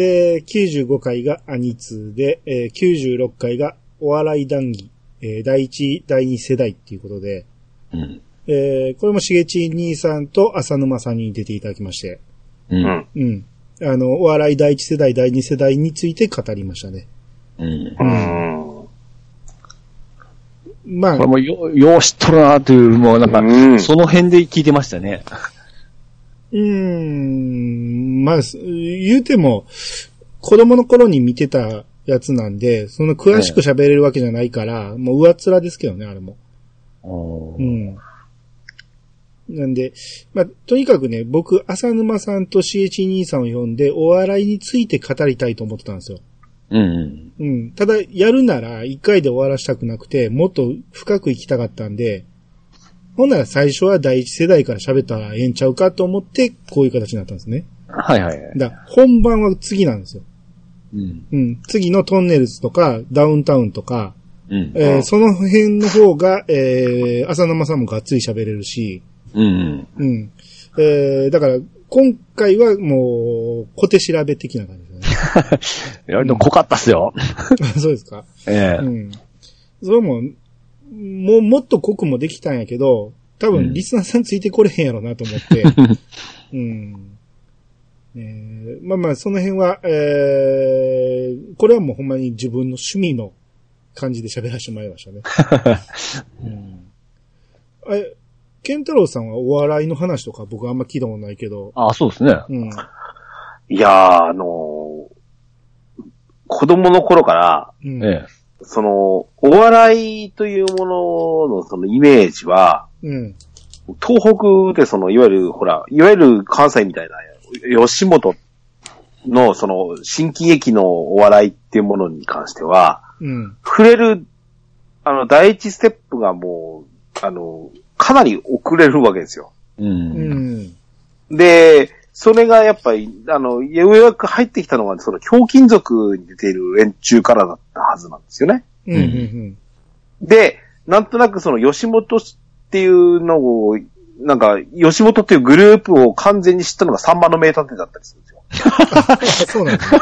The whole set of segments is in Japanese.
で、95回がアニツーで、えー96回がお笑い談義、えー第1、第2世代っていうことで、うん。えーこれもしげち兄さんと浅沼さんに出ていただきまして、う。うんん。うん。あの、お笑い第1世代、第2世代について語りましたね。うん。うん。まあこれ、もよ、よう知っとるなという、もうなんか、うんその辺で聞いてましたね。うーん、まあ、す言うても、子供の頃に見てたやつなんで、その詳しく喋れるわけじゃないから、もう上っ面ですけどね、あれも。ううん。ん。なんで、まあ、とにかくね、僕、浅沼さんとしえち兄さんを呼んで、お笑いについて語りたいと思ってたんですよ。うん。うん。ただ、やるなら、一回で終わらしたくなくて、もっと深く行きたかったんで、ほんなら最初は第一世代から喋ったらええんちゃうかと思って、こういう形になったんですね。はいはい。だから本番は次なんですよ。うん。うん。次のトンネルズとか、ダウンタウンとか、うん。えーその辺の方が、えー、浅沼さんもがっつり喋れるし、うん。うん。えー、だから、今回はもう、小手調べ的な感じですね。いや、でも濃かったっすよ。そうですか。ええ。うん。それも、もう、もっと濃くもできたんやけど、多うん分、リスナーさんついてこれへんやろなと思って。うん。えーまあまあ、その辺は、えー、これはもうほんまに自分の趣味の感じで喋らせてもらいましたね。うん、え、ケンタロウさんはお笑いの話とか僕あんま聞いたことないけど、あ、そうですね。うん。いやー、あのー子供の頃から、うん。ええ。その、お笑いというもののそのイメージは、うん。東北でその、いわゆる、ほら、いわゆる関西みたいな、吉本のその、新喜劇のお笑いっていうものに関しては、うん。触れる、あの、第一ステップがもう、あの、かなり遅れるわけですよ。う。うんん。で、それがやっぱり、あの、ようやく入ってきたのが、その、ひょうきん族に出ている連中からだったはずなんですよね。うん。うん。で、なんとなくその、吉本っていうのを、なんか、吉本っていうグループを完全に知ったのがサンマの名探偵だったりするんですよ。あ そうなんですね。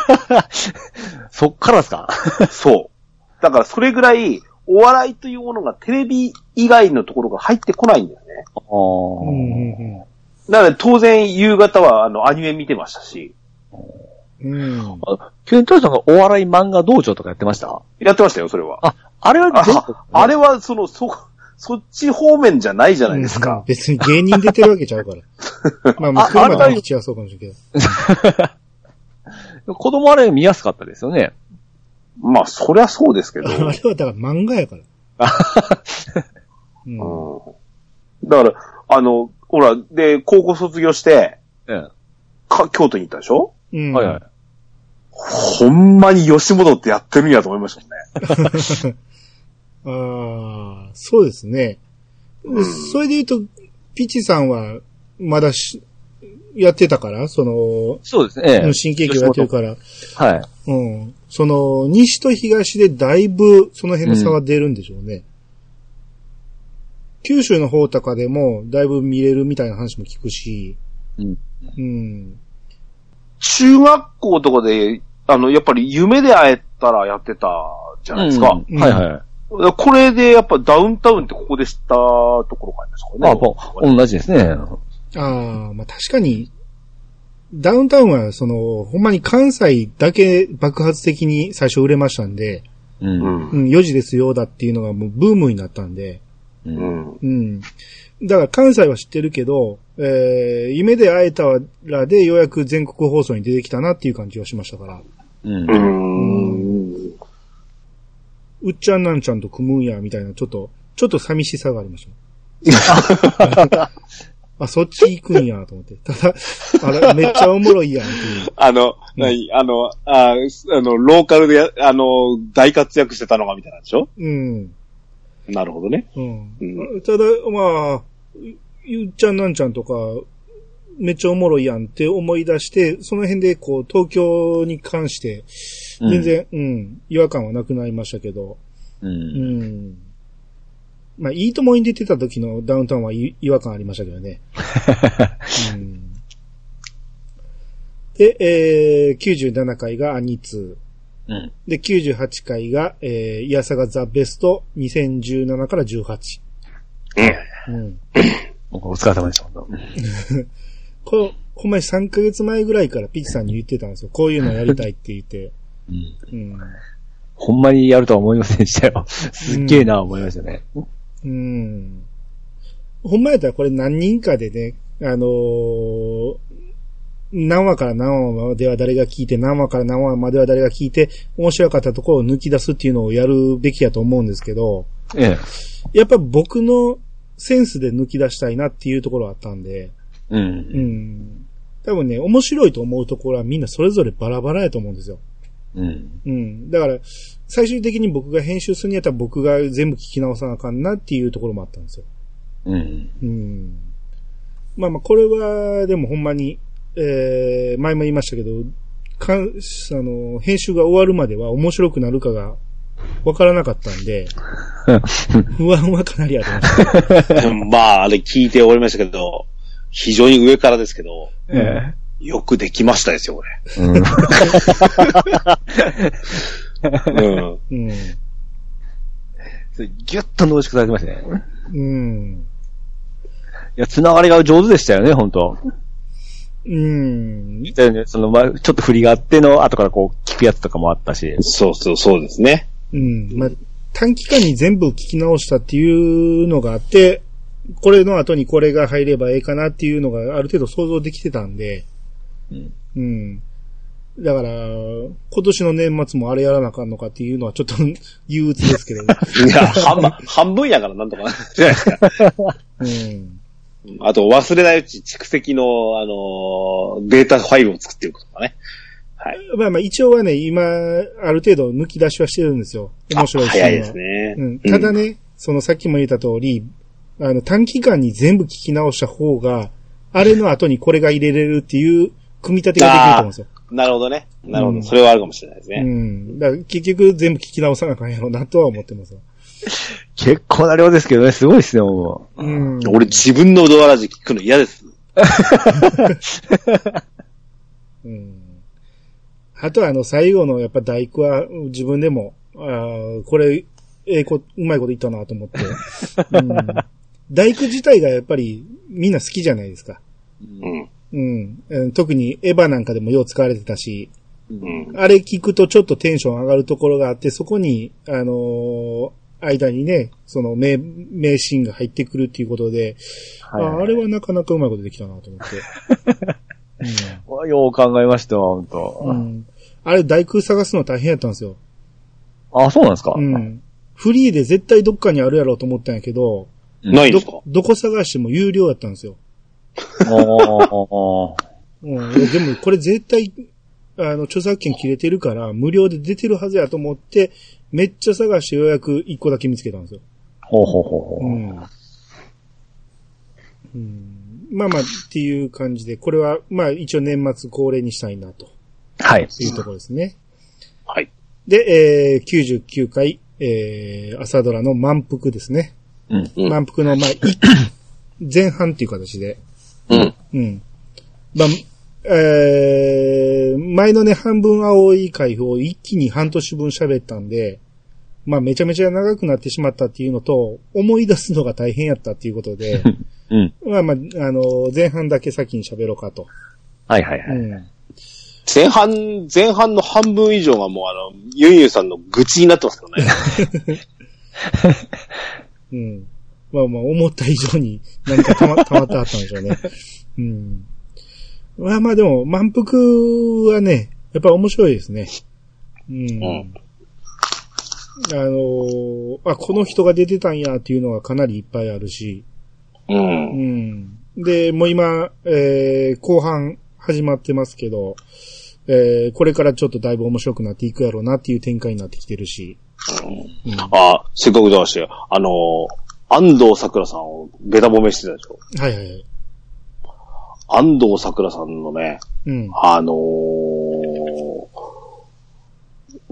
そっからですか？そう。だからそれぐらい、お笑いというものがテレビ以外のところが入ってこないんだよね。あうん。うん。なので当然夕方はあのアニメ見てましたし、うん。あ。ケンタロウさんがお笑い漫画道場とかやってました？やってましたよ、それは。あ、あれはああれはその、そ、そっち方面じゃないじゃないですうんか。別に芸人出てるわけちゃうから。まあまあ、あ車あれはそうかもしれんけど。子供あれ見やすかったですよね。まあ、そりゃそうですけど。あれはだから漫画やから。うんうん。だから、あの、ほら、で、高校卒業して、えか、京都に行ったでしょ？うん。え。はいはい。ほんまに吉本ってやってるんやと思いましたもんね。ああ、そうですね。うんそれで言うと、ピチさんは、まだし、やってたから、その、そうですね。ええ新喜劇をやってるから、はい。うん。その、西と東でだいぶ、その辺の差が出るんでしょうね。九州の方とかでも、だいぶ見れるみたいな話も聞くし、うん。うん。中学校とかで、あの、やっぱり夢で会えたらやってたじゃないですか。うんはいはい。これでやっぱダウンタウンってここで知ったところがありますかね。もう、同じですね。ああ、まあ確かに、ダウンタウンは、その、ほんまに関西だけ爆発的に最初売れましたんで、う。うん。うんん、4時ですよだっていうのがもうブームになったんで、う。うんん。うん。だから関西は知ってるけど、えー、夢で会えたらでようやく全国放送に出てきたなっていう感じがしましたから、うんう。ん。うっちゃんなんちゃんと組むんや、みたいな、ちょっと、ちょっと寂しさがありました。あ、そっち行くんや、と思って。ただ、あれ、めっちゃおもろいやんっていう。あの、何？あの、ああの、ローカルでや、あの、大活躍してたのがみたいなんでしょ？うん。なるほどね。うん。うただ、まあ、ゆっちゃんなんちゃんとか、めっちゃおもろいやんって思い出して、その辺でこう、東京に関して、全然、うん、違和感はなくなりましたけど、う。うんん。まあ、いいともに出てた時のダウンタウンは違違和感ありましたけどね。うん、で、えー、97回がアニツうん。ー。で、98回が、えー、イヤサガザベスト2017から18。うん。お疲れ様でした、本 これ、ほんまに3ヶ月前ぐらいからピッチさんに言ってたんですよ。こういうのやりたいって言って。当うん。うん。ほんまにやるとは思いませんでしたよ。すっげえな、思いましたね。うん。ほんまやったらこれ何人かでね、あのー何話から何話までは誰が聞いて、何話から何話までは誰が聞いて、面白かったところを抜き出すっていうのをやるべきやと思うんですけど、ええ。やっぱ僕のセンスで抜き出したいなっていうところがあったんで、う。うんん。多分ね、面白いと思うところはみんなそれぞれバラバラやと思うんですよ。うん。うん。だから、最終的に僕が編集するにやったら僕が全部聞き直さなあかんなっていうところもあったんですよ。うん。うん。まあまあ、これは、でもほんまに、えー、前も言いましたけど、かん、あの、編集が終わるまでは面白くなるかがわからなかったんで、不安はかなりありました。まあ、あれ聞いておりましたけど、非常に上からですけど、えよくできましたですよ、こえ。うん。れ。うん。うん。ギュッと濃縮されてましたね。うん。いや、つながりが上手でしたよね、本当うん。だよね、その、まあ、ちょっと振りがあっての、後からこう、聞くやつとかもあったし。そうそう、そうですね。うん。まあ、短期間に全部聞き直したっていうのがあって、これの後にこれが入ればええかなっていうのがある程度想像できてたんで、うん。うん。だから、今年の年末もあれやらなあかんのかっていうのはちょっと 憂鬱ですけど、いや、半分、半分やからなんとかな。うん。あと、忘れないうち蓄積の、あのーデータファイルを作っておくとかね。はい。まあまあ一応はね、今、ある程度抜き出しはしてるんですよ。面白いシーンは早いですね。うん。ただね、そのさっきも言った通り、あの短期間に全部聞き直した方が、あれの後にこれが入れれるっていう組み立てができると思うんですよ。なるほどね。なるほど。うんそれはあるかもしれないですうね。ん。だから結局全部聞き直さなあかんやろうなとは思ってますよ。結構な量ですけどね、すごいですね、もう。うん。俺自分のドアラジ聞くの嫌です。うん。あとはあの最後のやっぱ大工はうん自分でも、あーこれ、ええこ、うまいこと言ったなと思って。うん。大工自体がやっぱりみんな好きじゃないですか。うん。うん。うん特にエヴァなんかでもよう使われてたし、うん。あれ聞くとちょっとテンション上がるところがあって、そこに、あのー間にね、その名、名シーンが入ってくるっていうことで、はいああれはなかなかうまいことできたなと思って。よう考えましたわ、本当、うん。うん。あれ大工探すの大変やったんですよ。あ、そうなんですか？うん。フリーで絶対どっかにあるやろうと思ったんやけど、どないんですか、どこ探しても有料やったんですよ。おーうん。でもこれ絶対、あの、著作権切れてるから、無料で出てるはずやと思って、めっちゃ探してようやく一個だけ見つけたんですよ。ほうほうほうほう。うん。うん。まあまあ、っていう感じで、これは、まあ一応年末恒例にしたいな、とはい。いうところですね。はい。で、えー、99回、えー、朝ドラの満腹ですね。うん。うん満腹の、まあ、い 前半っていう形で。うん。うん。まあ、えー、前のね、半分青い回を一気に半年分喋ったんで、まあ、めちゃめちゃ長くなってしまったっていうのと、思い出すのが大変やったっていうことで、うん。まあまあ、あの、前半だけ先に喋ろうかと。はいはいはい。うん。前半、前半の半分以上がもうあの、ユンユンさんの愚痴になってますけどね。うん。まあまあ、思った以上に何かたま、たまってあったんでしょうね。うん。まあまあでも、満腹はね、やっぱ面白いですね。うん。んあのーあ、この人が出てたんやっていうのがかなりいっぱいあるし。う。うんん。で、もう今、えー、後半始まってますけど、えー、これからちょっとだいぶ面白くなっていくやろうなっていう展開になってきてるし。うんあ、せっかくだして、あのー、安藤桜さんをベタ褒めしてたでしょ？はいはいはい。安藤桜さんのね、うん。あのー、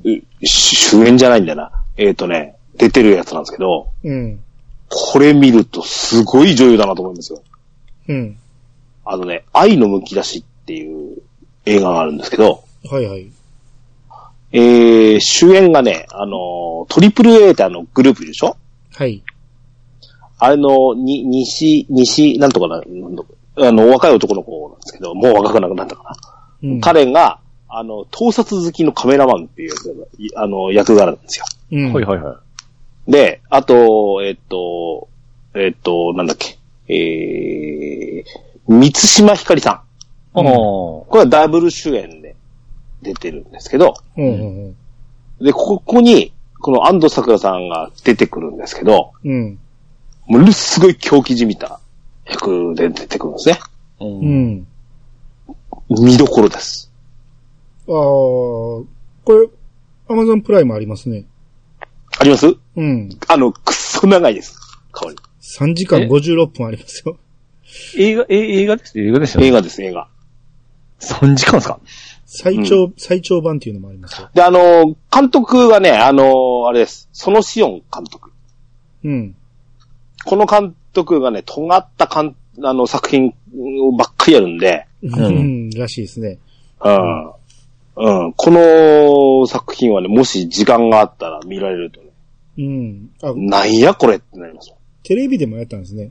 う主演じゃないんだよな。えっ、とね、出てるやつなんですけど、うん。これ見るとすごい女優だなと思うんですよ。うん。あのね、愛のむき出しっていう映画があるんですけど、はいはい。えー、主演がね、あの、トリプル A ってあのグループでしょ？はい。あれの、に、西、西、なんとかな、あの、若い男の子なんですけど、もう若くなくなったかな。うん、彼が、あの、盗撮好きのカメラマンっていう、いあの、役柄なんですよ。うん。はいはいはい。で、あと、えっと、えっと、なんだっけ、えー、三島ひかりさん。ああ。これはダブル主演で出てるんですけど、うんうんで、ここに、この安藤桜さんが出てくるんですけど、うん。うん。ものすごい狂気じみた役で出てくるんですね。う。うんん。見どころです。ああ、これ、アマゾンプライムありますね。あります？うん。あの、くっそ長いです。香り。3時間え？56分ありますよ。映画、え、映画です？映画ですよね。映画です、映画。3時間ですか？最長、最長版っていうのもありますよ。で、あの、監督がね、あの、あれです。そのシオン監督。うん。この監督がね、尖ったかんあの作品ばっかりやるんで、うん。らしいですね。うん。うん。この作品はね、もし時間があったら見られるとね、うん。あ、なんやこれってなりますよ。テレビでもやったんですね。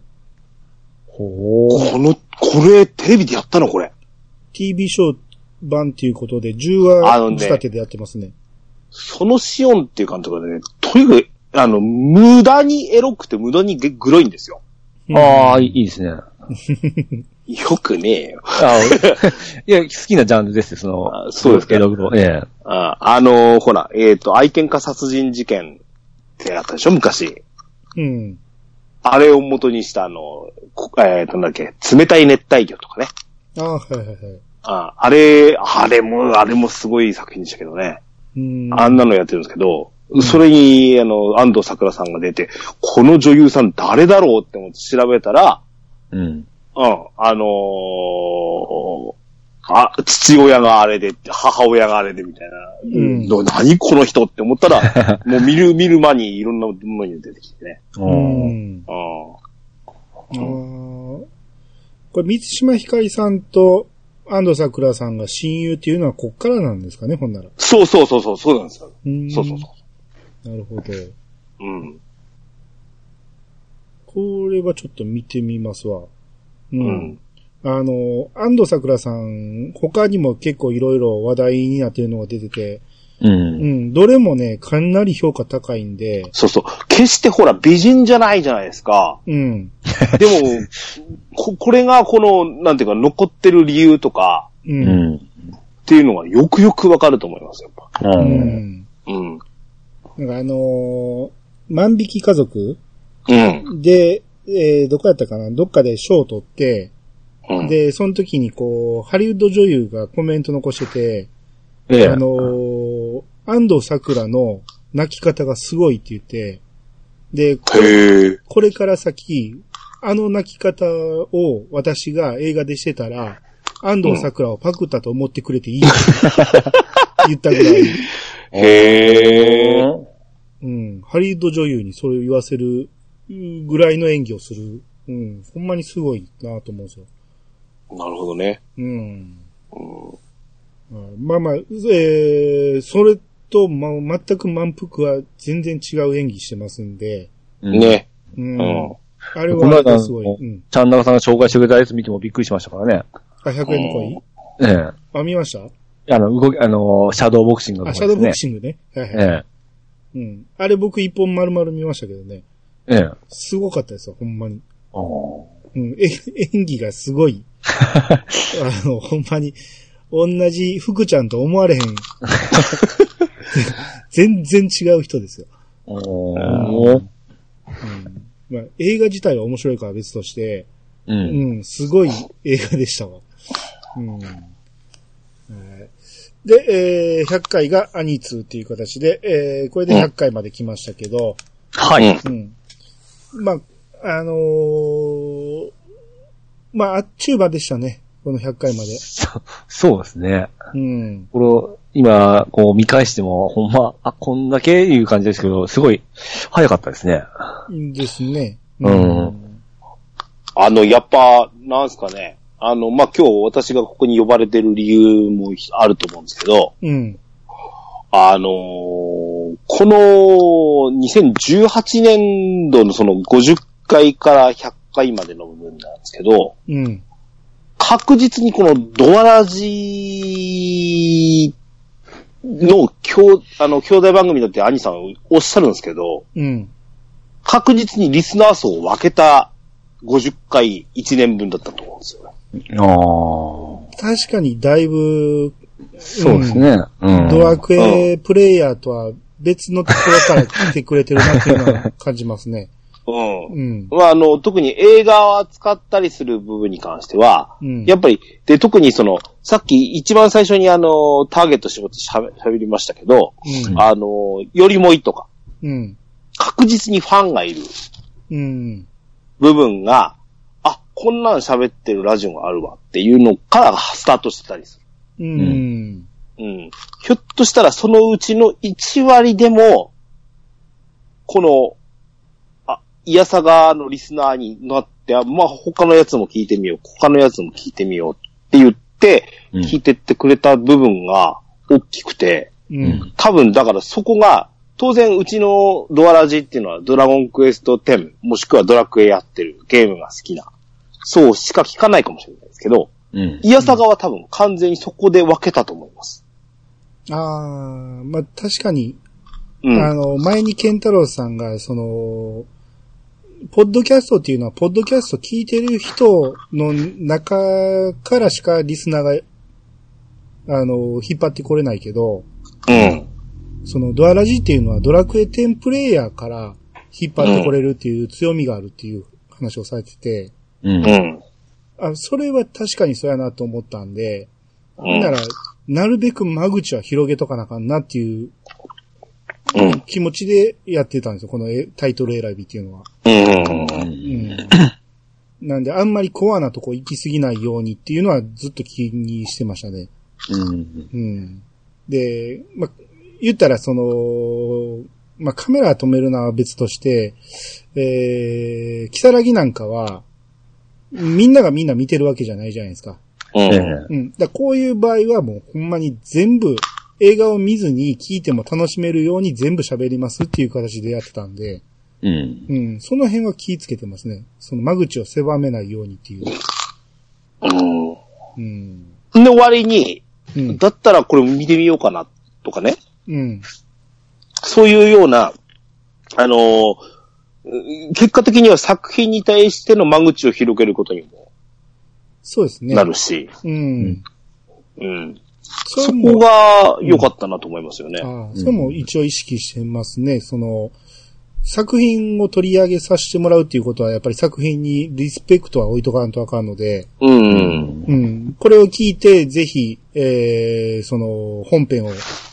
ほこの、これ、テレビでやったのこれ。TV ショー版っていうことで、10あのね話仕立てでやってますね。そのシオンっていう監督がね、とにかく、あの、無駄にエロくて無駄にグロいんですよ。ああ、いいですね。よくねえよ。あいや、好きなジャンルですよ、その、あそうですかエログロ。ええ。ああの、ほら、えっ、と、愛犬家殺人事件ってあったでしょ昔。うん。あれを元にしたあの、こえっ、と、なんだっけ、冷たい熱帯魚とかね。ああ、はいはいはい。ああれ、あれも、あれもすごい作品でしたけどね。うん。あんなのやってるんですけど、それに、あの、安藤桜さんが出て、この女優さん誰だろうって思って調べたら、うん。うん、あのーあ、父親があれで、母親があれでみたいな、うんど何この人って思ったら、もう見る、見る間にいろんなものに出てきてね。ううん。ん。うんあーこれ、三島ひかりさんと安藤桜さんが親友っていうのはこっからなんですかね、ほんなら。そうそうそうそう、そうなんですよ。うんそうそうそなるほど。う。うん。これはちょっと見てみますわ。う。うんん。あの、安藤桜さん、他にも結構いろいろ話題になってるのが出てて、う。うんん、どれもね、かなり評価高いんで、そうそう。決してほら、美人じゃないじゃないですか。うん、でも、こ、これがこの、なんていうか、残ってる理由とか、う、うんん。っていうのがよくよくわかると思いますよ、やっぱ。う。うんん。うん。なんかあのー万引き家族うん。で、えーどこやったかな？どっかで賞を取って、うん。で、その時にこう、ハリウッド女優がコメント残してて、ええ。あのー安藤桜の泣き方がすごいって言って、で、これへえ。これから先、あの泣き方を私が映画でしてたら、安藤桜をパクったと思ってくれていいって言ったぐらい、へえ。うん、ハリウッド女優にそれを言わせるぐらいの演技をする。うん、ほんまにすごいなと思うんですよ。なるほどね。うん。うんうんまあまあ、えー、それと、ま、全く満腹は全然違う演技してますんで、うん。う。ね。ん。うんあれはすごい。のうん。ちゃんなかさんが紹介してくれたやつ見てもびっくりしましたからね。あ、100円の恋？ええ。あ、見ました？あの、動き、あの、シャドーボクシングのねシャドーボク。シングね。はいはい。えうん。あれ僕一本丸々見ましたけどね。え。ええ。すごかったですよ、ほんまに。おーうん。え、演技がすごい。あの、ほんまに、同じ福ちゃんと思われへん。全然違う人ですよ。おーうん。まあ、映画自体は面白いから別として、う。うんん、すごい映画でしたわ。うん。はいで、えー、100回がアニツーっていう形で、えー、これで100回まで来ましたけど、はい。うん。まあ、あのーまあ、あっちゅう間でしたね。この100回まで。そ そうですね。うん。これ、今、こう見返しても、ほんま、あ、こんだけいう感じですけど、すごい、早かったですね。ですね。うんあの、やっぱ、なんすかね。あの、まあ、今日私がここに呼ばれてる理由もあると思うんですけど、うん。あのーこの2018年度のその50回から100回までの部分なんですけど、うん。確実にこのドアラジの兄、あの、兄弟番組だって兄さんおっしゃるんですけど、うん。確実にリスナー層を分けた50回1年分だったと思うんですよね。ああ。確かにだいぶ、そうですね。うん。ドラクエプレイヤーとは別のところから来てくれてるなっていうのは感じますね。うん。うん。まあ、あの、特に映画を扱ったりする部分に関しては、うん。やっぱり、で、特にその、さっき一番最初にあの、ターゲット仕事しゃべ喋りましたけど、うん。あの、よりもいとか、うん。確実にファンがいるうん。部分が、あ、こんなん喋ってるラジオがあるわっていうのからスタートしてたりする。うん。うん。ひょっとしたらそのうちの1割でも、この、あ、イヤサガのリスナーになって、あまあ他のやつも聞いてみよう、他のやつも聞いてみようって言って、うん聞いてってくれた部分が大きくて、うん。多分だからそこが、当然うちのドアラジっていうのはドラゴンクエスト10、もしくはドラクエやってるゲームが好きな、そうしか聞かないかもしれないですけど、うん。イヤサガは多分完全にそこで分けたと思います。ああ、まあ、確かに、うん。あの、前にケンタロウさんが、その、ポッドキャストっていうのは、ポッドキャスト聞いてる人の中からしかリスナーが、あの、引っ張ってこれないけど、うん。そのドアラジっていうのはドラクエ10プレイヤーから引っ張ってこれるっていう強みがあるっていう話をされてて、うん。うん。あ、それは確かにそうやなと思ったんで、うん。なら、なるべく間口は広げとかなあかんなっていううん。気持ちでやってたんですよ、このえタイトル選びっていうのは。うん。うん。なんで、あんまりコアなとこ行き過ぎないようにっていうのはずっと気にしてましたね。うん。うん。で、ま、言ったらその、まカメラ止めるのは別として、えー、キサラギなんかは、みんながみんな見てるわけじゃないじゃないですか。うん。ええうん。だこういう場合はもうほんまに全部、映画を見ずに聞いても楽しめるように全部喋りますっていう形でやってたんで、うん。うん。その辺は気ぃつけてますね。その間口を狭めないようにっていう。うん。うん。で、終わりに、うん。だったらこれ見てみようかな、とかね。うん。そういうような、あのーうん結果的には作品に対しての間口を広げることにもそうですね。なるし、うん。うん。そそこが良かったなと思いますよね。ああ、それも一応意識してますね。その、作品を取り上げさせてもらうっていうことは、やっぱり作品にリスペクトは置いとかんとあかんので、うん。うん。これを聞いて、ぜひ、えー、その、本編を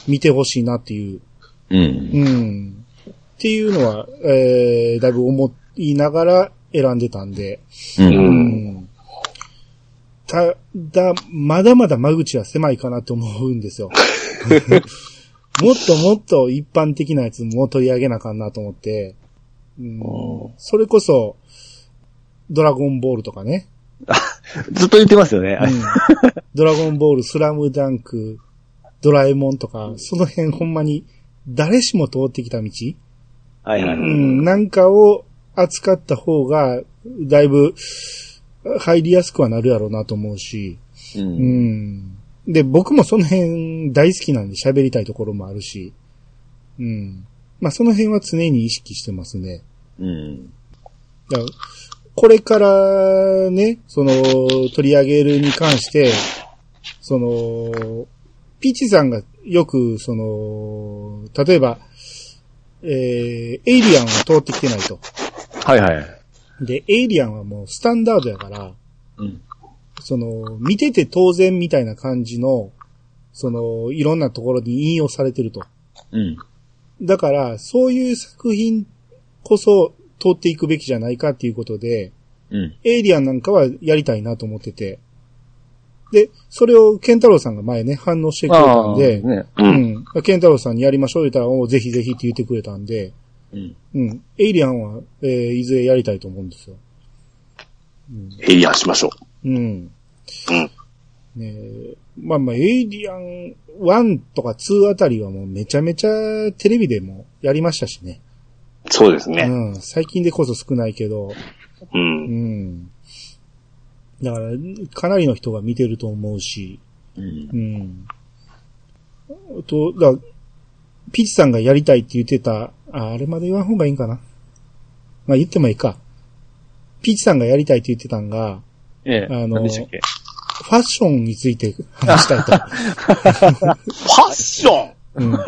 見てほしいなっていう、うん。うん。っていうのは、えー、だいぶ思いながら選んでたんで、う。うんん。ただ、まだまだ間口は狭いかなと思うんですよ。もっともっと一般的なやつも取り上げなあかんなと思って、うん、それこそ、ドラゴンボールとかね。ずっと言ってますよね。うん、ドラゴンボール、スラムダンク、ドラえもんとか、その辺ほんまに誰しも通ってきた道、はいはい。うん、なんかを扱った方が、だいぶ入りやすくはなるやろうなと思うし、う。うんん。で、僕もその辺大好きなんで喋りたいところもあるし、うん。まあその辺は常に意識してますね。うん。だからこれからね、その、取り上げるに関して、その、ピーチさんがよく、その、例えば、えー、エイリアンを通ってきてないと。はいはい。で、エイリアンはもうスタンダードやから、うん。その、見てて当然みたいな感じの、その、いろんなところに引用されてると。うん。だから、そういう作品こそ通っていくべきじゃないかっていうことで、うん。エイリアンなんかはやりたいなと思ってて。で、それをケンタロウさんが前ね、反応してくれたんで、ね。う。うんん。ケンタロウさんにやりましょう言ったら、おうぜひぜひって言ってくれたんで、うん。うん。エイリアンは、えーいずれやりたいと思うんですよ。エイリアンしましょうん。ねえまあまあ、エイリアン1とか2あたりはもうめちゃめちゃテレビでもやりましたしね。そうですね。うん。最近でこそ少ないけど、う。うんん。だから、かなりの人が見てると思うし、うんうん。あと、だピッチさんがやりたいって言ってた、あ、あれまで言わん方がいいんかな。まあ言ってもいいか。ピッチさんがやりたいって言ってたんが、ええ。あのファッションについて話したいと。ファッション？うん。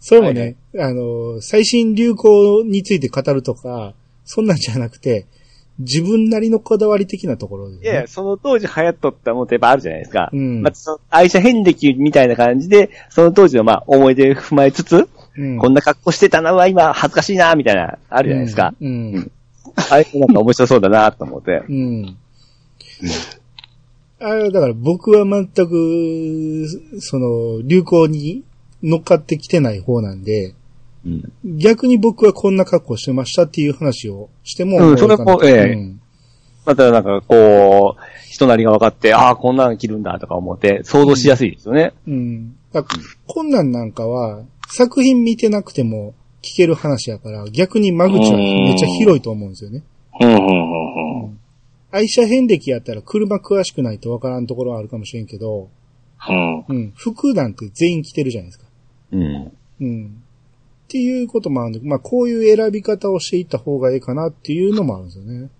それもね、あの、最新流行について語るとか、そんなんじゃなくて、自分なりのこだわり的なところで、ね。いや、その当時流行っとったものってやっぱあるじゃないですか。うんまあ、その愛車遍歴みたいな感じで、その当時のまあ思い出を踏まえつつ、うん、こんな格好してたな、うわ今恥ずかしいな、みたいな、あるじゃないですか。うん。うん。あれなんか面白そうだな、と思って。うん。あれ、だから僕は全く、その、流行に乗っかってきてない方なんで、うん。逆に僕はこんな格好してましたっていう話をしても、うんそれもええうんまたなんかこう、人なりが分かって、ああ、こんなの着るんだとか思って、想像しやすいですよね。うん。だからこんなんなんかは、作品見てなくても聞ける話やから、逆に間口はめっちゃ広いと思うんですよね。うん、うん、うん、うん。愛車遍歴やったら車詳しくないとわからんところはあるかもしれんけど、うん。うん。服なんて全員着てるじゃないですか。うん。うん。っていうこともあるんで、まあこういう選び方をしていった方がいいかなっていうのもあるんですよね。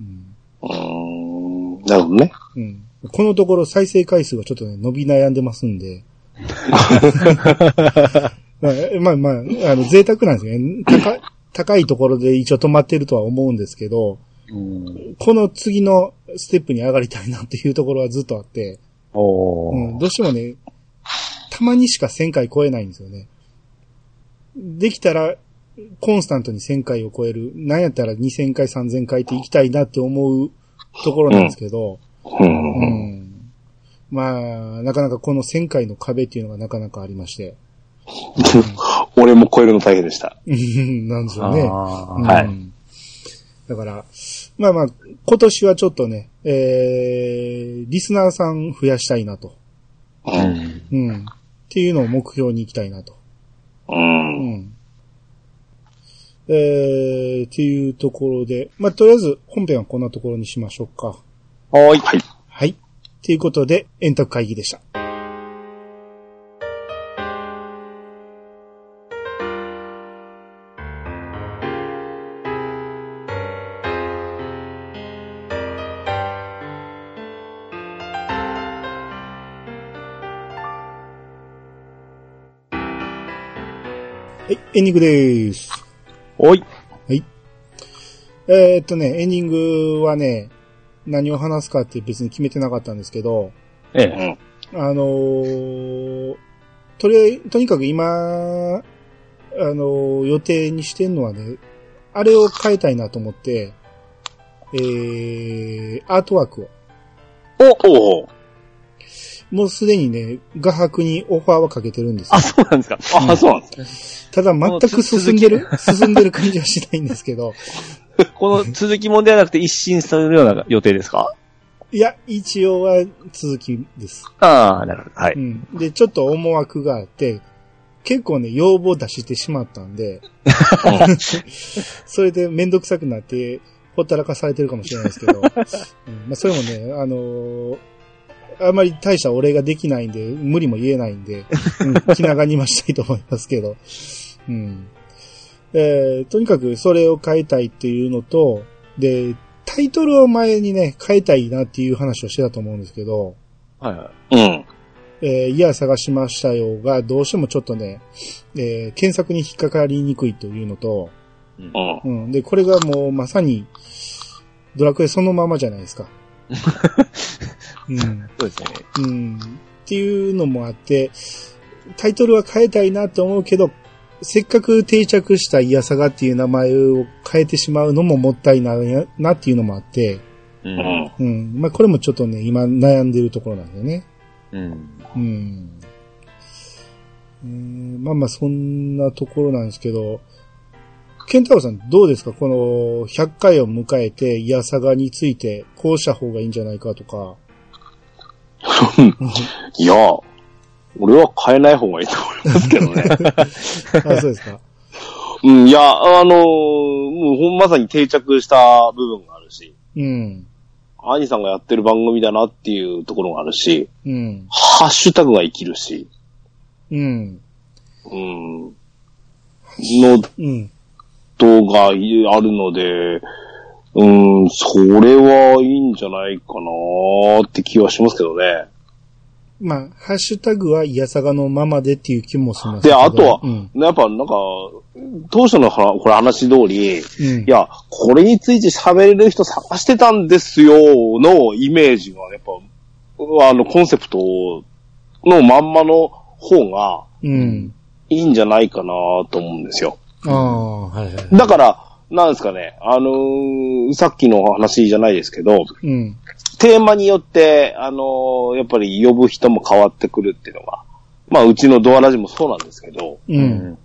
うん。うーんなるほどね。うん。このところ再生回数がちょっとね、伸び悩んでますんで。まあまあ、あの、贅沢なんですよね。高い、高いところで一応止まってるとは思うんですけど、うん。この次のステップに上がりたいなっていうところはずっとあって。うん、どうしてもね、たまにしか1000回超えないんですよね。できたら、コンスタントに1000回を超える、なんやったら2000回、3000回って行きたいなって思うところなんですけど、うん。ううんん。まあ、なかなかこの1000回の壁っていうのがなかなかありまして。俺も超えるの大変でした。う んなんですよね。うんはいだから、まあまあ、今年はちょっとね、えー、リスナーさん増やしたいなと。う。うんん。うん。っていうのを目標に行きたいなと。う。うんん。えー、っていうところで、まあ、とりあえず本編はこんなところにしましょうか。はーい。はい。はい。っていうことで、円卓会議でした。エンディングです。おい。えーっとね、エンディングはね、何を話すかって別に決めてなかったんですけど、えうえ。ん。あのーとりあえず、とにかく今、あのー予定にしてんのはね、あれを変えたいなと思って、えー、アートワークを。おおもうすでにね、画伯にオファーはかけてるんですよあ、そうなんですか。あ、そうなんですただ全く進んでる、進んでる感じはしないんですけど、この続きもんではなくて一新されるような予定ですか？いや、一応は続きです。ああ、なるほど。はい。うん。で、ちょっと思惑があって、結構ね、要望出してしまったんで、それでめんどくさくなって、ほったらかされてるかもしれないですけど、うんまあ、それもね、あのーあまり大したお礼ができないんで、無理も言えないんで、うん、気長にましたいと思いますけど、うん。えーとにかくそれを変えたいっていうのと、で、タイトルを前にね、変えたいなっていう話をしてたと思うんですけど、はいはうん。えーいや、探しましたよが、どうしてもちょっとね、えー検索に引っかかりにくいというのと、うん。うん。で、これがもうまさに、ドラクエそのままじゃないですか。うん。い。そうですね。うん。っていうのもあって、タイトルは変えたいなと思うけど、せっかく定着したイヤサガっていう名前を変えてしまうのももったいないなっていうのもあって、う。うんん。うん。まあ、これもちょっとね、今悩んでるところなんだよね。うん。うん。えーまあまあ、そんなところなんですけど、ケンタロウさんどうですか？この100回を迎えて、イヤサガについて、こうした方がいいんじゃないかとか。いや、俺は変えない方がいいと思いますけどね。あ、そうですか。うん、いや、あのもうほんまさに定着した部分があるし、うん。兄さんがやってる番組だなっていうところがあるし、うん。ハッシュタグが生きるし、うん。うん、のうん。動があるので、うん、それはいいんじゃないかなって気はしますけどね。まあ、ハッシュタグはイヤサガのままでっていう気もしますけで、ど。あとは、うん。やっぱなんか、当初のはこれ話通り、いうん。や、これについて喋れる人探してたんですよ、のイメージが、やっぱ、あの、コンセプトのまんまの方がうん。いいんじゃないかなと思うんですよ。ああ、はいはい。だから、なんですかね、あのーさっきの話じゃないですけど、うん。テーマによって、あのーやっぱり呼ぶ人も変わってくるっていうのが、まあ、うちのドアラジもそうなんですけど、うん。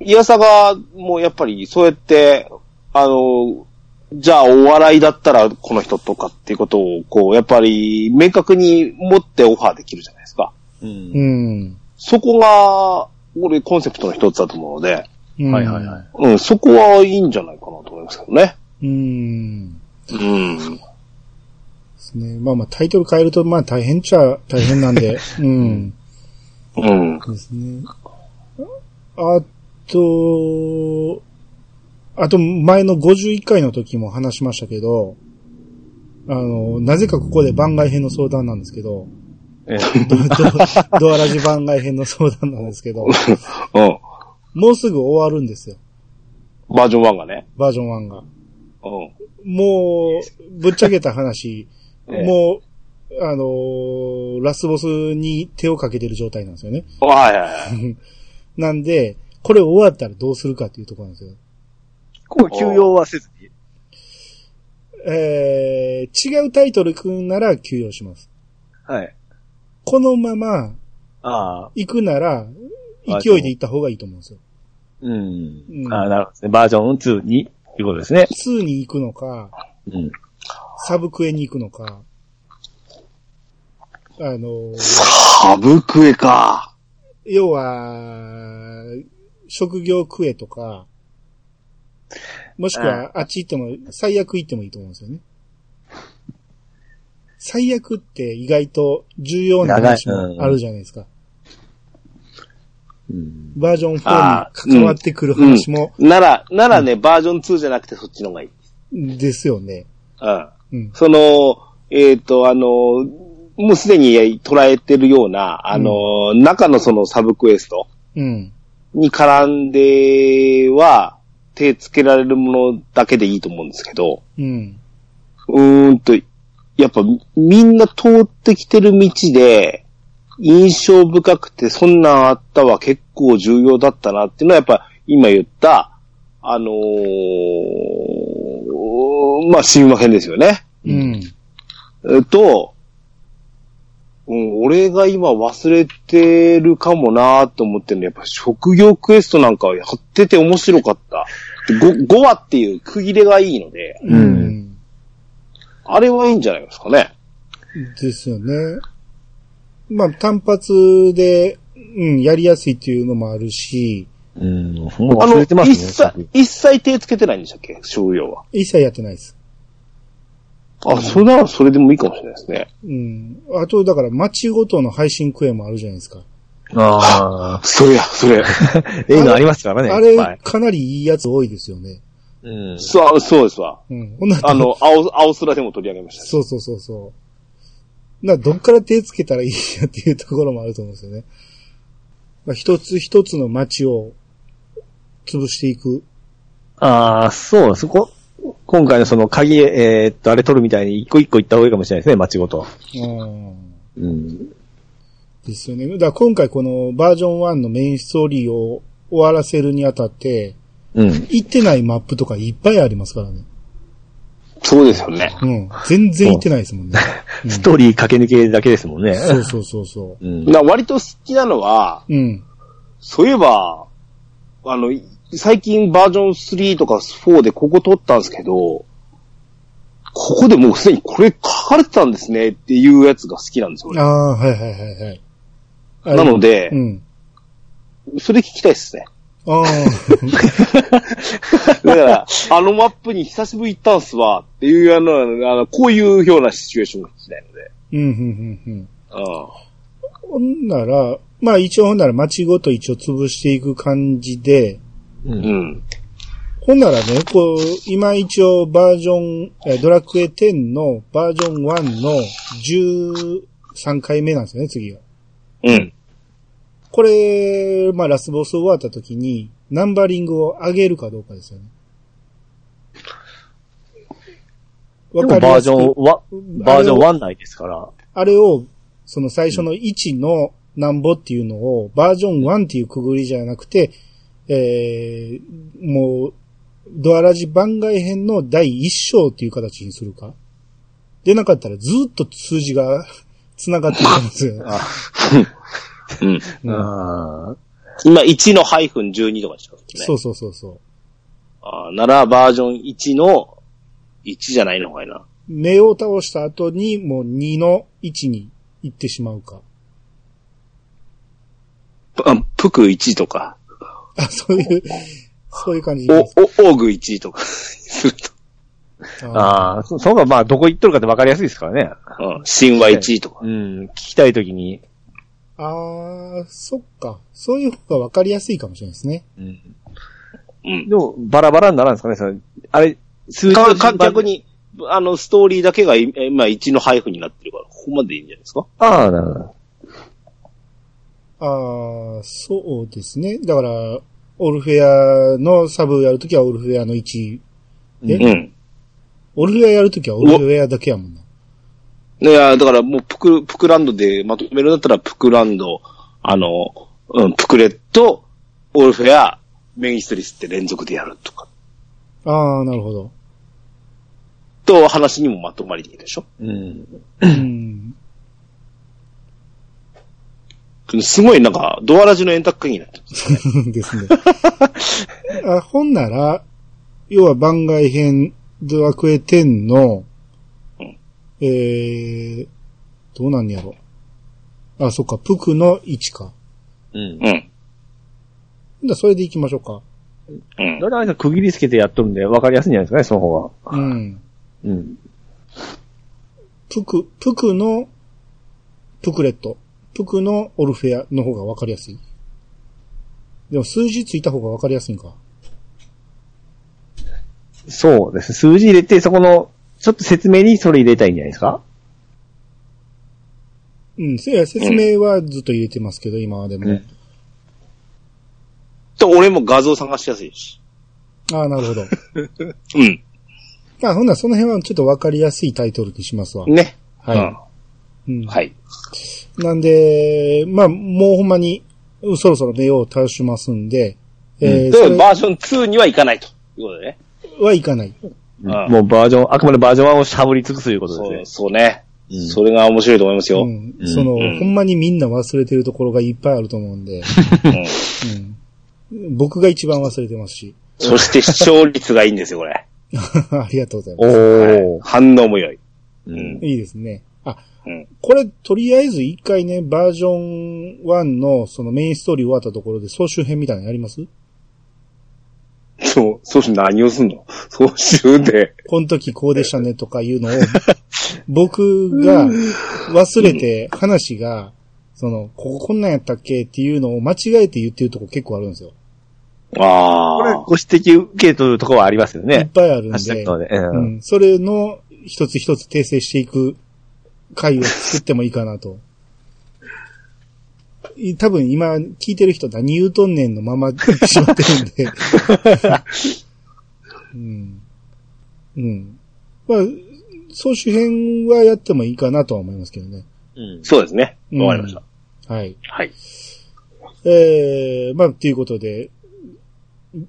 いやさが、もうやっぱりそうやって、あの、じゃあお笑いだったらこの人とかっていうことを、こう、やっぱり明確に持ってオファーできるじゃないですか。うんうん。そこが、俺コンセプトの一つだと思うので、うん。はいはいはい。うん、そこはいいんじゃないかなと思いますけどね。うん。うん。ですね。まあまあ、タイトル変えると、まあ大変っちゃ大変なんで、うん。うん。ですね。あと、あと前の51回の時も話しましたけど、あの、なぜかここで番外編の相談なんですけど、えドドドアラジ番外編の相談なんですけど、うん。もうすぐ終わるんですよ。バージョン1がね。バージョン1が。うん。もう、ぶっちゃけた話、ええもう、あのーラスボスに手をかけてる状態なんですよね。はいはいはい。なんで、これ終わったらどうするかっていうところなんですよ。これ休養はせずに。えー、違うタイトル組んなら休養します。はい。このままああ、行くなら、勢いで行った方がいいと思うんですよ。うん。うんああ、なるほどね。バージョン2に、いうことですね。2に行くのか、うん。サブクエに行くのか、あのーサブクエか。要は、職業クエとか、もしくはあっち行っても、最悪行ってもいいと思うんですよね。最悪って意外と重要な話もあるじゃないですか。うん。バージョンあ4に関わってくる話も、なら、ならね、バージョン2じゃなくてそっちの方がいい。ですよね。うん。うん。その、えっ、と、あの、もうすでに捉えてるような、あの、中のそのサブクエストうん。に絡んでは、手つけられるものだけでいいと思うんですけど、うん。うーんと、やっぱみんな通ってきてる道で、印象深くてそんなんあったは結構重要だったなっていうのはやっぱ今言った、あのーまあ、神話編ですよね。うん。えっと、うん、俺が今忘れてるかもなと思ってるのは、やっぱ職業クエストなんかやってて面白かった。5, 5話っていう区切れがいいので、うん。うん。あれはいいんじゃないですかね。ですよね。まあ、単発で、うん、やりやすいっていうのもあるし、うん。もうあの、忘れてますね。一切、一切手つけてないんでしたっけ？職業は。一切やってないです。あ、それならそれでもいいかもしれないですね。うん。あと、だから、街ごとの配信クエもあるじゃないですか。ああ。それや、それ。ええのありますからね。あれはい、かなりいいやつ多いですよね。うん。そう、そうですわ。うん。あの、青、青空でも取り上げましたし。そうそうそうそう。な、どっから手つけたらいいやっていうところもあると思うんですよね。まあ、一つ一つの街を潰していく。ああ、そう、そこ、今回のその鍵、えーっと、あれ取るみたいに一個一個行った方がいいかもしれないですね、街ごと。うん。うん。ですよね。だから今回このバージョン1のメインストーリーを終わらせるにあたって、うん。行ってないマップとかいっぱいありますからね。そうですよね。うん。全然行ってないですもんね。うん ストーリー駆け抜けだけですもんね。そうそうそうそうん。な割と好きなのは、う。うん。そういえば、あの、い最近バージョン3とか4でここ撮ったんですけど、ここでもうすでにこれ書かれてたんですねっていうやつが好きなんですよ。俺ああ、はいはいはいはい。なのでう、ん。それ聞きたいですね。ああ、だから、あのマップに久しぶり行ったんすわっていうあの、あの、こういうようなシチュエーションが聞きたいので。うん、うん、うん、うん。うん。ほんなら、まあ一応ほんなら街ごと一応潰していく感じで、う。うんん。ほんならね、こう、今一応バージョン、えドラクエ10のバージョン1の13回目なんですよね、次が。うん。これ、まあラスボス終わった時に、ナンバリングを上げるかどうかですよね。でもバージョンは、バージョン1 1内ですから。あれを、その最初の1のなんぼっていうのを、バージョン1っていうくぐりじゃなくて、えー、もう、ドアラジ番外編の第1章っていう形にするか。でなかったらずっと数字が繋がっていくんですよ。うん。うんあ今1のハイフン12とかでしたね。そうそうそうそう。あーならバージョン1の1じゃないのかいな。目を倒した後にもう2の1に行ってしまうか。あプク1とか、あ、そういう、そういう感じお。お、オーグ1とかすると。あ。ああ、そその方がまあどこ行っとるかって分かりやすいですからね。うん。神話1とか。うん。聞きたいときに。あー、そっか。そういう方がわかりやすいかもしれないですね。うん。うん。でも、バラバラにならんですかねそのあれ、数字のか、順番か、逆。に、あの、ストーリーだけがい今1のハイフンになってるから、ここまでいいんじゃないですか？ああ、なるほど。あー、そうですね。だから、オルフェアのサブやるときはオルフェアの1。えうんうん。オルフェアやるときはオルフェアだけやもんな。いや、だからもうプク、プクランドでまとめるんだったら、プクランド、あの、うん、プクレット、オルフェア、メインストリスって連続でやるとか。あー、なるほど。と、話にもまとまりでいいでしょ？うん。うん。すごいなんか、ドアラジの円卓会議になってる。ですね。あ、ほんなら、要は番外編、ドラクエ10のうん、えー、どうなんやろ。あ、そっか、プクの1か。うん。うん。じゃあそれで行きましょうか。うん。だから区切りつけてやっとるんで分かりやすいんじゃないですかね、その方が。うん。うん。プク、プクの、プクレット。プクのオルフェアの方が分かりやすい。でも数字ついた方が分かりやすいんか。そうです。数字入れて、そこの、ちょっと説明にそれ入れたいんじゃないですか？うん、せや説明はずっと入れてますけど、今までも。うんと、俺も画像探しやすいし。ああ、なるほど。うん。あ、ほんならその辺はちょっと分かりやすいタイトルにしますわ。ね。はい。うんうん。はい。なんで、まあ、もうほんまに、そろそろ目を倒しますんで、えー、でそれもバージョン2にはいかないということでね。はいかない。もうバージョン、あくまでバージョン1をしゃぶり尽くすということですそうね。うんそれが面白いと思いますよ。ううん。ん。その、うんほんまにみんな忘れてるところがいっぱいあると思うんで、うん。僕が一番忘れてますし。そして視聴率がいいんですよ、これ。ありがとうございね。ます。おー。反応も良い。うん。いいですね。あ、うん。これ、とりあえず一回ね、バージョン1のそのメインストーリー終わったところで総集編みたいなのやります？そう、そうし何をすんの？そうしゅうで。この時こうでしたねとかいうのを、僕が忘れて話が、その、こここんなんやったっけっていうのを間違えて言ってるとこ結構あるんですよ。あこれ、ご指摘受け取るところはありますよいっね。ぱいあるんでで。ううん。ん、それの一つ一つ訂正していく回を作ってもいいかなと。い多分今聞いてる人何言うとんねんのまま言ってしまってるんで。うん。うん。まあ、総集編はやってもいいかなとは思いますけどね。うん。そうですね。うんわかりました。はい。はい。えー、まあ、ということで、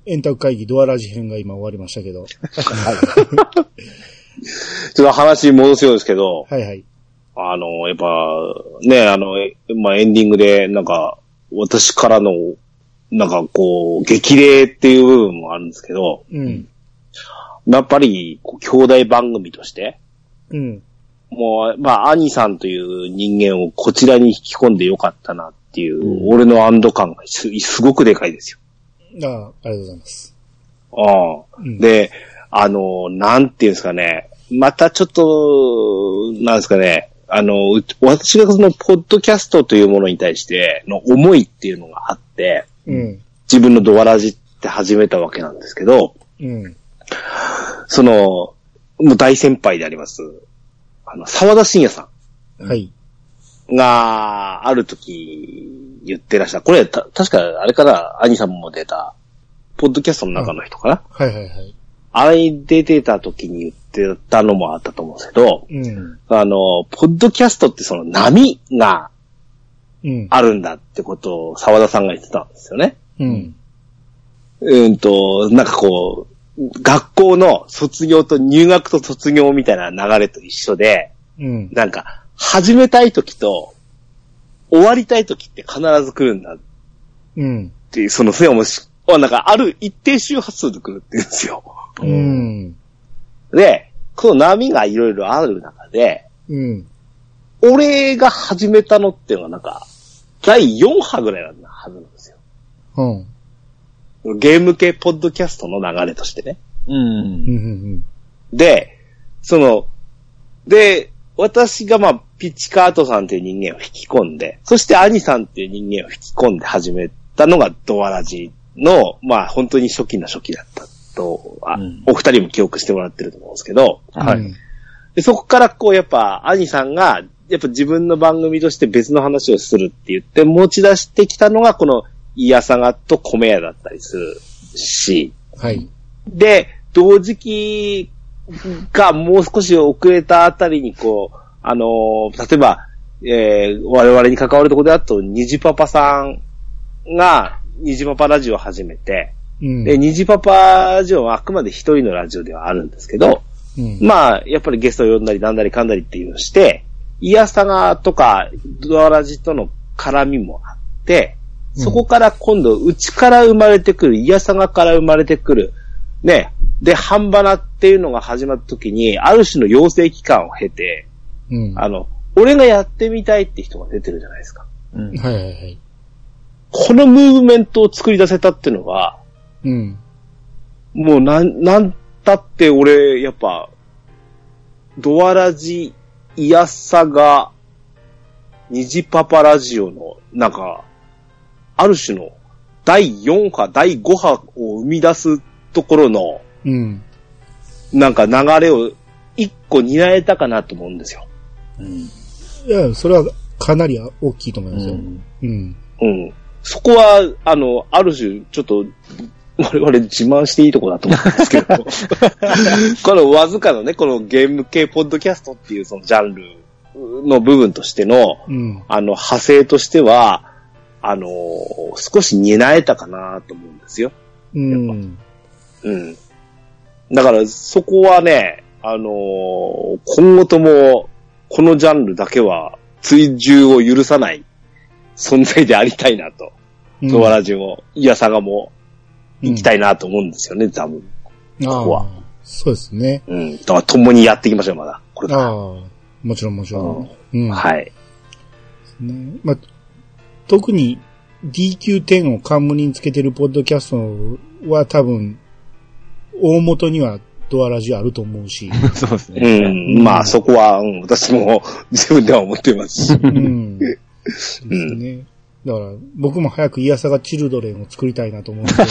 円卓会議ドアラジ編が今終わりましたけど。ちょっと話戻すようですけど、はいはい。あの、やっぱ、ね、あの、えまあ、エンディングで、なんか、私からの、なんかこう、激励っていう部分もあるんですけど、うん。やっぱり、兄弟番組として、うん。もう、まあ、兄さんという人間をこちらに引き込んでよかったなっていう、うん俺の安堵感がすすごくでかいですよ。ああ、ありがとうございます。ああうんで、あの、なんていうんですかね。またちょっと、なんですかね。あの、う私がその、ポッドキャストというものに対しての思いっていうのがあって、うん。自分のドアラジって始めたわけなんですけど、うん。その、もう大先輩であります。あの、沢田信也さはい。んが、ある時言ってらっしゃる。これ、た、確か、あれかな、兄さんも出た、ポッドキャストの中の人かな、はいはいはい。あれに出てた時に言ってたのもあったと思うんですけど、うん。あの、ポッドキャストってその波がうん。あるんだってことを沢田さんが言ってたんですよね。うん。うんと、なんかこう、学校の卒業と入学と卒業みたいな流れと一緒で、うん。なんか、始めたい時と、終わりたい時って必ず来るんだっうん。ていう、そのせもし、はなんか、ある一定周波数で来るって言うんですよ。うん。で、この波がいろいろある中で、うん。俺が始めたのっていうのはなんか、第4波ぐらいなはずなんですよ。うん。ゲーム系ポッドキャストの流れとしてね。で、その、で、私がまあ、ピッチカートさんっていう人間を引き込んで、そして兄さんっていう人間を引き込んで始めたのがドアラジーの、まあ本当に初期の初期だったと、あうんお二人も記憶してもらってると思うんですけど、はい。うん。でそこからこうやっぱ兄さんが、やっぱ自分の番組として別の話をするって言って持ち出してきたのがこのイヤサガと米屋だったりするし、はい。で、同時期がもう少し遅れたあたりにこう、あのー例えば、えー我々に関わるところであと、虹パパさんが、虹パパラジオを始めて、うん。で、虹パパラジオはあくまで一人のラジオではあるんですけど、うん。まあ、やっぱりゲストを呼んだりなんだりかんだりっていうのをして、イヤサガとかドアラジとの絡みもあって、そこから今度、うちから生まれてくる、イヤサガから生まれてくる、ね、で、半ばなっていうのが始まった時に、ある種の養成期間を経て、うん。あの、俺がやってみたいって人が出てるじゃないですか。うん。はいはいはい。このムーブメントを作り出せたっていうのが、うん。もうなん、なんたって俺、やっぱ、ドアラジ、イヤサガ、ニジパパラジオの、なんか、ある種の第4波、第5波を生み出すところの、うん。なんか流れを一個担えたかなと思うんですよ。うん。いや、それはかなり大きいと思いますよ。うんうん。うん。そこは、あの、ある種、ちょっと、我々自慢していいとこだと思うんですけど、このわずかのね、このゲーム系ポッドキャストっていうそのジャンルの部分としての、うん。あの、派生としては、あの、少し担えたかなと思うんですよ。うん。うん。だから、そこはね、あの今後とも、このジャンルだけは追従を許さない存在でありたいなと。うんドアラジも、イヤサガも、行きたいなと思うんですよね、多分。あここはあそうですね。うん。だから共にやっていきましょう、まだ。これから。ああ、もちろんもちろん。うん。はい。ねまあ、特に DQ10 を冠につけてるポッドキャストは多分、大元にはドアラジあると思うし。そうですうね。ん。まあ、そこは、うん、私も自分では思ってますし。うん。ですね。だから、僕も早くイヤサガチルドレンを作りたいなと思うんですけど、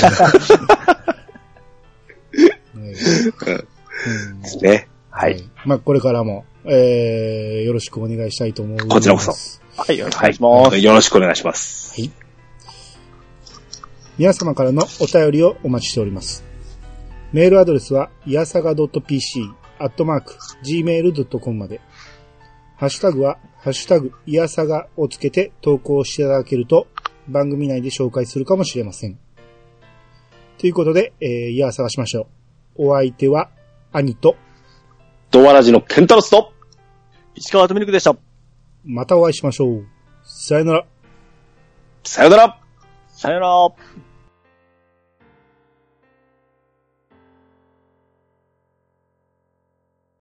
ねうんですね。はい。。まあ、これからも、えー、よろしくお願いしたいと思います。こちらこそはい、よろしくお願いします。よろしくお願いします。はい。皆様からのお便りをお待ちしております。メールアドレスは、いやさが .pc、アットマーク、gmail.com まで。ハッシュタグは、ハッシュタグ、いやさがをつけて投稿していただけると、番組内で紹介するかもしれません。ということで、えー、いやさがしましょう。お相手は、兄と、ドアラジのケンタロスと、石川とみるくでした。またお会いしましょう。さよなら。さよならさよなら。